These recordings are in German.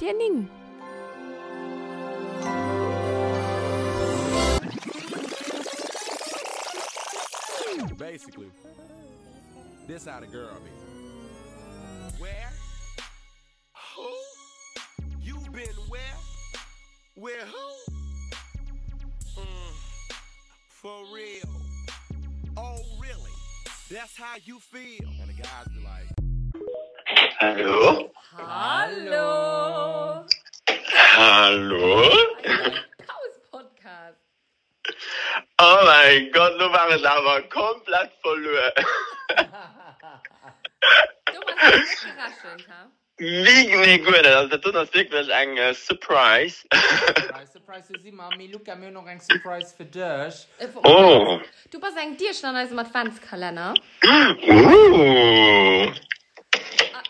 dir ning. Basically, this how the girl be. Where? Who? You been where? Where who? Mm, for real. Oh, really? That's how you feel. And the guys be like, Hallo? Hallo. Hallo? Pause-Podcast. Oh mein Gott, du warst aber komplett verloren. Du warst nicht überraschend, ha? Wie nee, gut, also das ist wirklich ein äh, Surprise. Surprise ist immer, mir Luca mir noch ein Surprise für dich. Äh, Oh. Du bist ein Dirschland aus dem Adventskalender. Uh. Ah,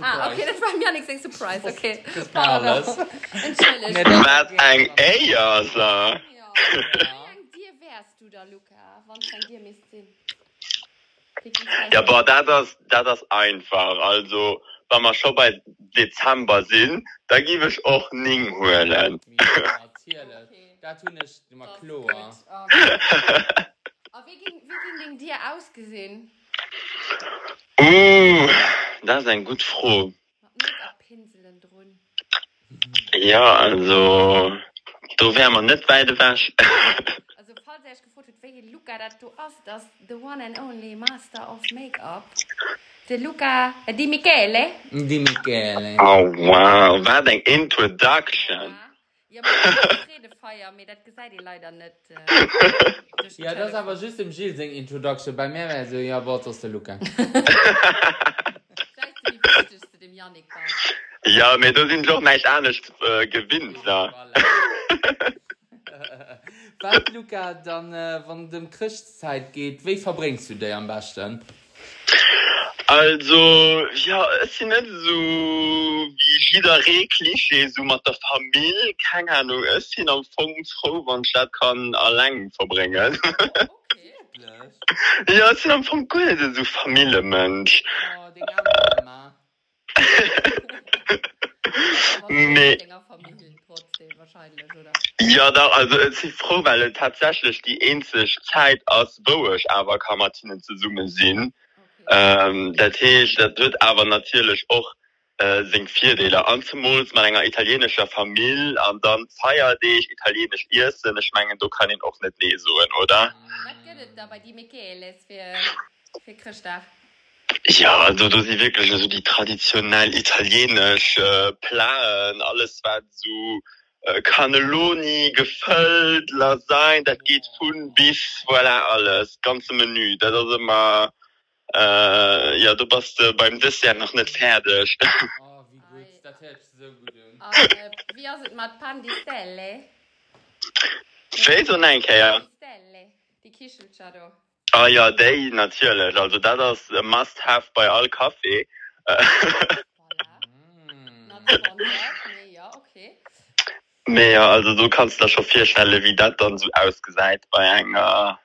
Ah, okay, das war mir nichts Surprise. Okay. Das war alles. Was ein Eier, so. Ja. Dir wärst du da, Luca. Wann kann dir mich sehen? Ja, aber da das, da das einfach. Also, wenn wir schon bei Dezember sind, da gebe ich auch Ning holen. Ja, natürlich. Da tun ich immer Klo. Aber wie ging, wie ging dir ausgesehen? Uh da sein gut froh. Ja also du wär man net beide wasch Luca dat du ass das the one and only Master of Make-up. De Luca Di Michele. Di Michele. Oh, wow war deg introduction. Ja. ja, Feier, leider net äh, ja das aber just im Gil sing Introduction. Bei mir also, ja Wort aus der Luca. Janik ja mir du sind doch nicht ernst äh, gewinnt da Was, Luca dann äh, wann dem Christzeit geht wie verbringst du dir am besten? Also ja es sind nicht so wie jeder Rekliche so mit der Familie keine Ahnung. Es sind am Funkfroh wann statt kann allein verbringen. Okay, ja es sind am Funk cool so Familienmensch. Oh, Nee. Ja, da, also, ich bin froh, weil es tatsächlich die einzige Zeit aus, wo ich aber kann mit ihnen zusammen sind. Okay. Ähm, das heißt, das wird aber natürlich auch äh, sing Vierdeler anzumuls mit einer italienischer Familie und dann feier ich italienisch Essen. Ich meine, du kannst ihn auch nicht lesen, oder? Was geht es da bei die Micheles für, für Christoph? Ja, also du siehst wirklich so die traditionell italienische äh, Plan, alles was so äh, Cannelloni, gefüllt, Lasagne, das geht von bis, voilà, alles, ganze Menü. Das ist immer, äh, ja, du bist äh, beim Dessert noch nicht fertig. Oh, wie gut. Das hört sich so gut an. Und, äh, wie ist es mit Pan di Stelle? So nein, ja. Die Stelle, die Kischelschado. Ah ja déi natierlech also dat ass must have bei all Kaffee. Meer also so kannst da schon vier Schelle wie dat dann so ausgeseit bei enger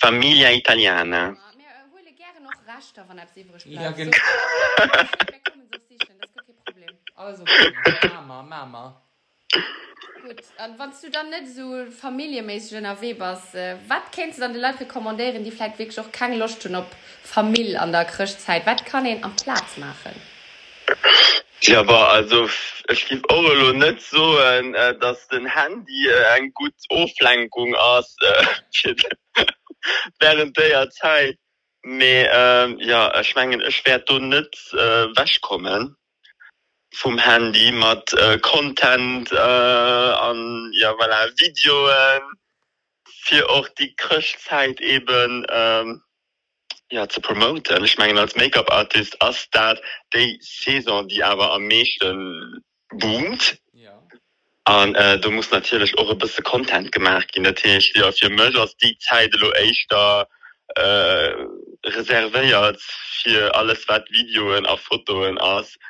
Familie Italiane. Ja, also, Mama, Mama. Gut, und wenn du dann nicht so familienmäßig in der Webers, äh, was kannst du dann den Leuten rekommandieren, die vielleicht wirklich auch keine Lust haben auf Familie an der Christzeit? Was kann ich am Platz machen? Ja, aber also ich gebe auch nicht so, äh, dass den Handy äh, eine gute Auflenkung ist äh, während der Zeit. Aber ähm, ja, ich meine, ich werde da nicht äh, wegkommen vom Handy mat äh, Content äh, an ja, voilà, Videoen für auch die Krchzeit eben ähm, ja, zu promoten. Ich meine als Make-up Artist as dat de Saison, die aber am mechten boomt. Ja. Und, äh, du musst natürlich eure bisschen Content gemacht in der Tisch dir auf ihr Mgers die Zeit lo da äh, reserviert für alles wat Videoen auf Fotoen aus. Äh,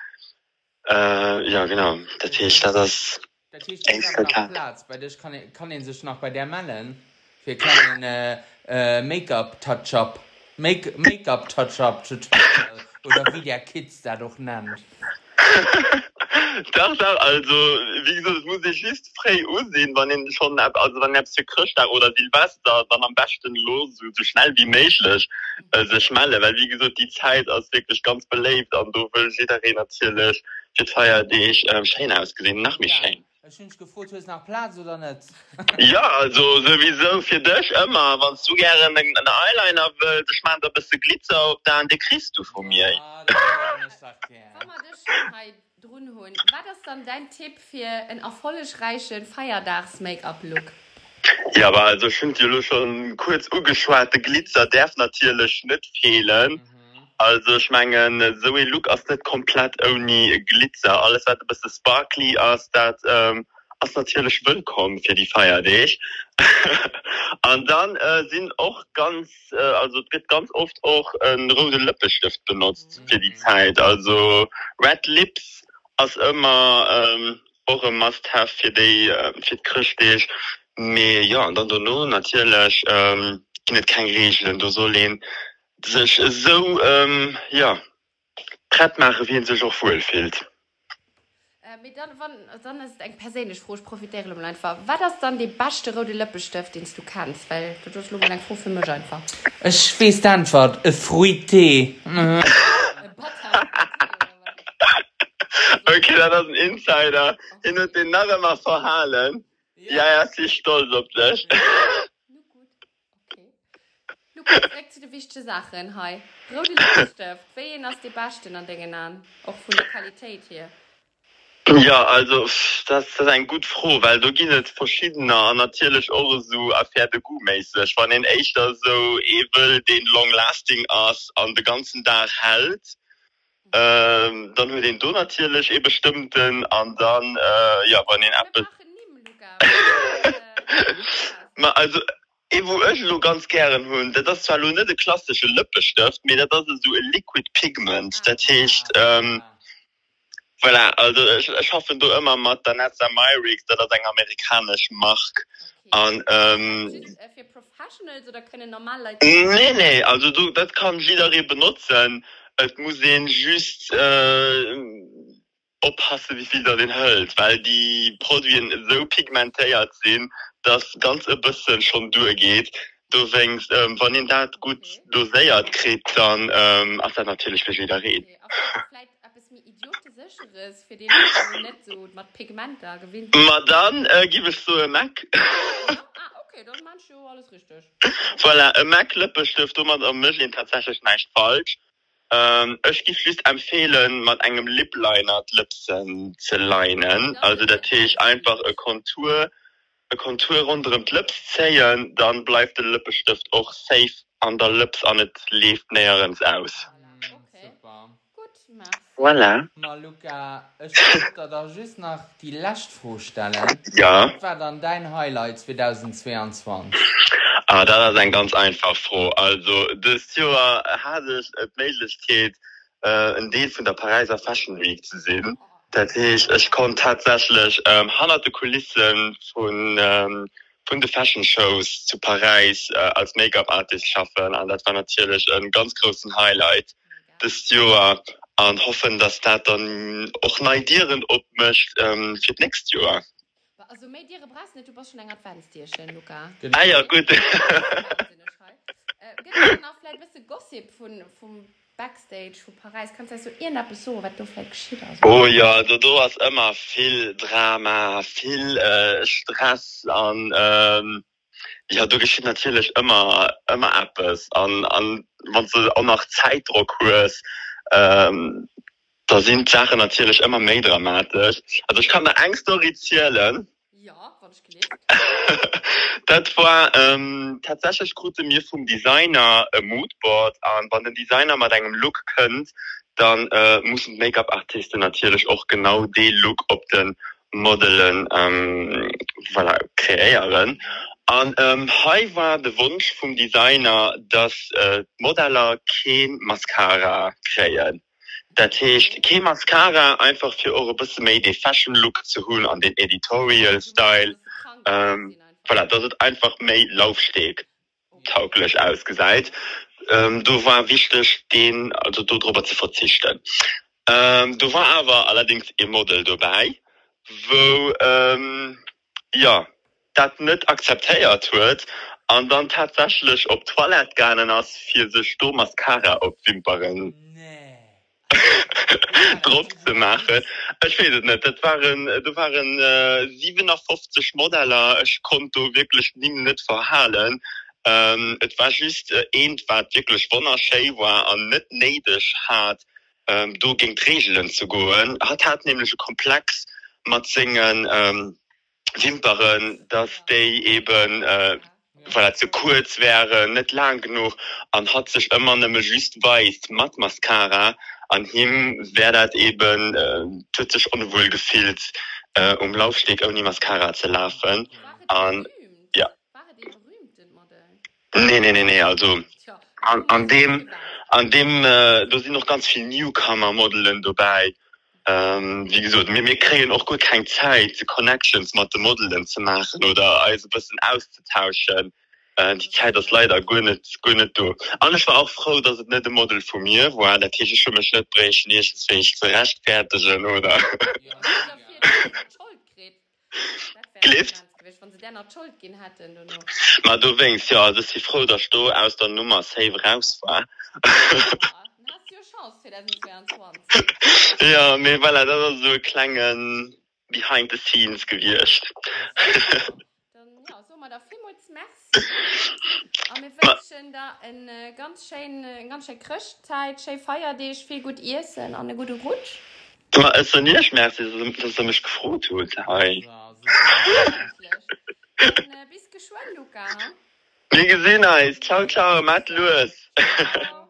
ja, genau. Das ist Der Tisch Ey, ist voll noch klar. Platz. Bei dir kann, ich- kann ihn sich noch bei der melden. Wir können äh, äh, Make-up-Touch-Up. Make- Make-up-Touch-Up. Tutorial. Oder wie der Kids da doch nennt. doch, also wie gesagt, das muss ich just frei aussehen wann ihn schon ab also wann für Christa oder Silvester dann am besten los so, so schnell wie möglich äh, sich schmale weil wie gesagt die Zeit ist wirklich ganz belebt und du willst jeder natürlich feier die ich ähm, Schein ausgesehen nach mich Schein gefrot nach Platz oder net ja also sowieso für dich immer wann du gerne einen Eyeliner will ich mein, da bist du Glitzer dann die kriegst du von mir Ja, das kann ich ja. Wenn wir das schon mal drin holen, war das dann dein Tipp für einen erfolgreichen Feiertags-Make-up-Look? Ja, aber also schon die schon kurz ugeschwarte Glitzer darf natürlich nicht fehlen. Mhm. Also ich meine, so ein Look ist nicht komplett ohne Glitzer. Alles, was ein bisschen sparkly ist, das ähm, ist natürlich willkommen für die Feier, dich. Und dann äh, sind auch ganz, äh, also wird ganz oft auch ein roter Lippenstift benutzt für die Zeit. Also Red Lips ist immer ähm, auch ein Must-Have für die, äh, für die Christlich. Me ja an dann du natürlich ähm, kein Regeln du den sich so ähm, ja trett mache wie sich auch wohl fehlt. Äh, dann, wann, dann ist eng persönlich froh profitärem einfach. War das dann die baschte rote Löppestift den du kannst? Weil du durch froh für mich einfach. Es schwst antwort. E fruité mhm. okay da das ein insider. Hin und den narre mal verhalen. Ja. Ja sie stolz op dich. Lukas, direkt zu den wichtigen Sachen. Hi. Rote Lippenstift. Wen hast die besten an Dingen an? Auch von der Qualität hier. ja also das ist ein gut froh weil du gi verschiedene an natürlich auch so Affäre gutmäßig wann den echter so evil den long lasting ass an den ganzen Tag hält ähm, dann wird den du natürlich e bestimmten an dann äh, ja wann den Apple. Äh, also e wo ech lo ganz gern hunn dat das zwar lo net de klassische Lüppestift mir dat ist so e liquid pigment dat hecht ähm, voilà, also ich, hoffe du immer mat der net Myrix dat das eng amerikasch macht Okay. an ähm, Ist es, äh, für Professionals oder können normal Leute? nee nee also du dat kann jeder benutzen et muss den just äh, oppasse wie viel er den hält weil die Produkte so pigmentéiert sind dass ganz e bisschen schon durchgeht du wennst ähm, wann den dat gut Okay. doséiert krieg dann ähm, ach, dann natürlich für wieder reden Okay, aber vielleicht etwas mir idiotischeres für den, der nicht so mit Pigment da gewinnt. Ma dann äh, gi es so e Mac ah, okay, dann meinst du alles richtig. voilà, e Mac Lippestift um man am Michlin tatsächlich nicht falsch Ähm, Ech giflüst empfehlen man engem Lipliner Lipsen ze leinen also der ich einfach e Kontur e Kontur runem Lips zeien dann bleibt der Lippestift auch safe an der Lips an net lief näherens aus. Okay. Voilà. Na, Luca da just nach die Lächt vorstellen ja war dann dein Highlight 2022. Ah, da ein ganz einfach froh. Also, das Jahr hatte ich die Möglichkeit, äh, ein Deal von der Pariser Fashion Week zu sehen. Heißt, ich konnte tatsächlich ähm, hunderte Kulissen von, ähm, von den Fashion Shows zu Paris äh, als Make-up-Artist schaffen. Und das war natürlich ein ganz großes Highlight des Jahr. Und hoffen, dass das dann auch neidieren abmischt ähm, für das nächste Jahr. Also, mit dir brauchst nicht, du brauchst schon ein Adventstierchen, Luca. Ah ja, gut. Äh, Gibt es dann auch vielleicht ein bisschen Gossip von, vom Backstage von Paris? Kannst du so irgendetwas so, was du vielleicht geschieht? Oh ja, also du hast immer viel Drama, viel äh, Stress an ähm, ja du geschieht natürlich immer immer etwas an an wenn du auch nach Zeitdruck hast, ähm, da sind Sachen natürlich immer mehr dramatisch. Also ich kann eine Angst erzählen. Ja, was ich gelesen? Das war ähm, tatsächlich kurz mir vom Designer äh, Moodboard an. Wann den Designer mal deinem Look könnt dann äh, muss ein Make-up-Artiste natürlich auch genau den Look op den Modellen ähm, voilà, kreieren. An ähm, hi war der Wunsch vom Designer dass äh, Modeller kein Mascara kreieren Dat heißt, kein Mascara einfach für eure bisschen mehr den Fashion Look zu holen an den Editorial Style ähm, voilà, das ist einfach mehr Laufsteg tauglich ausgeseit. Ähm, du war wichtig, den, also darüber zu verzichten. Ähm, du war aber allerdings im Model dabei, wo ähm, ja dat net akzeptiert huet an dann tatsächlich op toilet gerne ass fir se Sto Mascara op Wimperen Nee. Druck zu machen. Ich weiß es nicht. Das waren das waren äh, 57 Modeller ich konnte wirklich nie nicht verhalen. Ähm, es war just äh, ent war wirklich wunderschön war und nicht neidisch hat ähm, du die Regeln zu gehen. hat hat nämlich einen komplex mit singen, ähm, Wimperen dass die eben äh, weil er zu kurz wäre nicht lang genug und hat sich immer nämlich just weiß, matt mascara. An ihm wäre das eben, äh, sich unwohl gefühlt, äh, um Laufsteg ohne Mascara zu laufen. An, ja. Nee, nee, nee, nee, also. An- an dem- an dem, äh, da sind noch ganz viele Newcomer-Modellen dabei. Ähm, wie gesagt, wir, wir kriegen auch gut keine Zeit, die Connections mit den Modellen zu machen oder also ein bisschen auszutauschen. äh, die Zeit das leider gönnet gönnet du alles war auch froh dass es nicht ein Model von mir wo der Tisch schon nicht brechen ich zurecht fertigen oder? Klift Ma du wengst ja das sie froh dass du aus der Nummer safe raus war. ja mir weil er da so klangen behind the scenes gewircht Merschen da en äh, ganz schön, äh, ganz schön Krchtzeit sche feier dech viel gut Issen an e gute Rutsch. Du es nie schmerz er mich gefrot tut hey. ja, so äh, bis geschwo Luca. Ne gesinn ciao ciao Matt Louis. Ciao.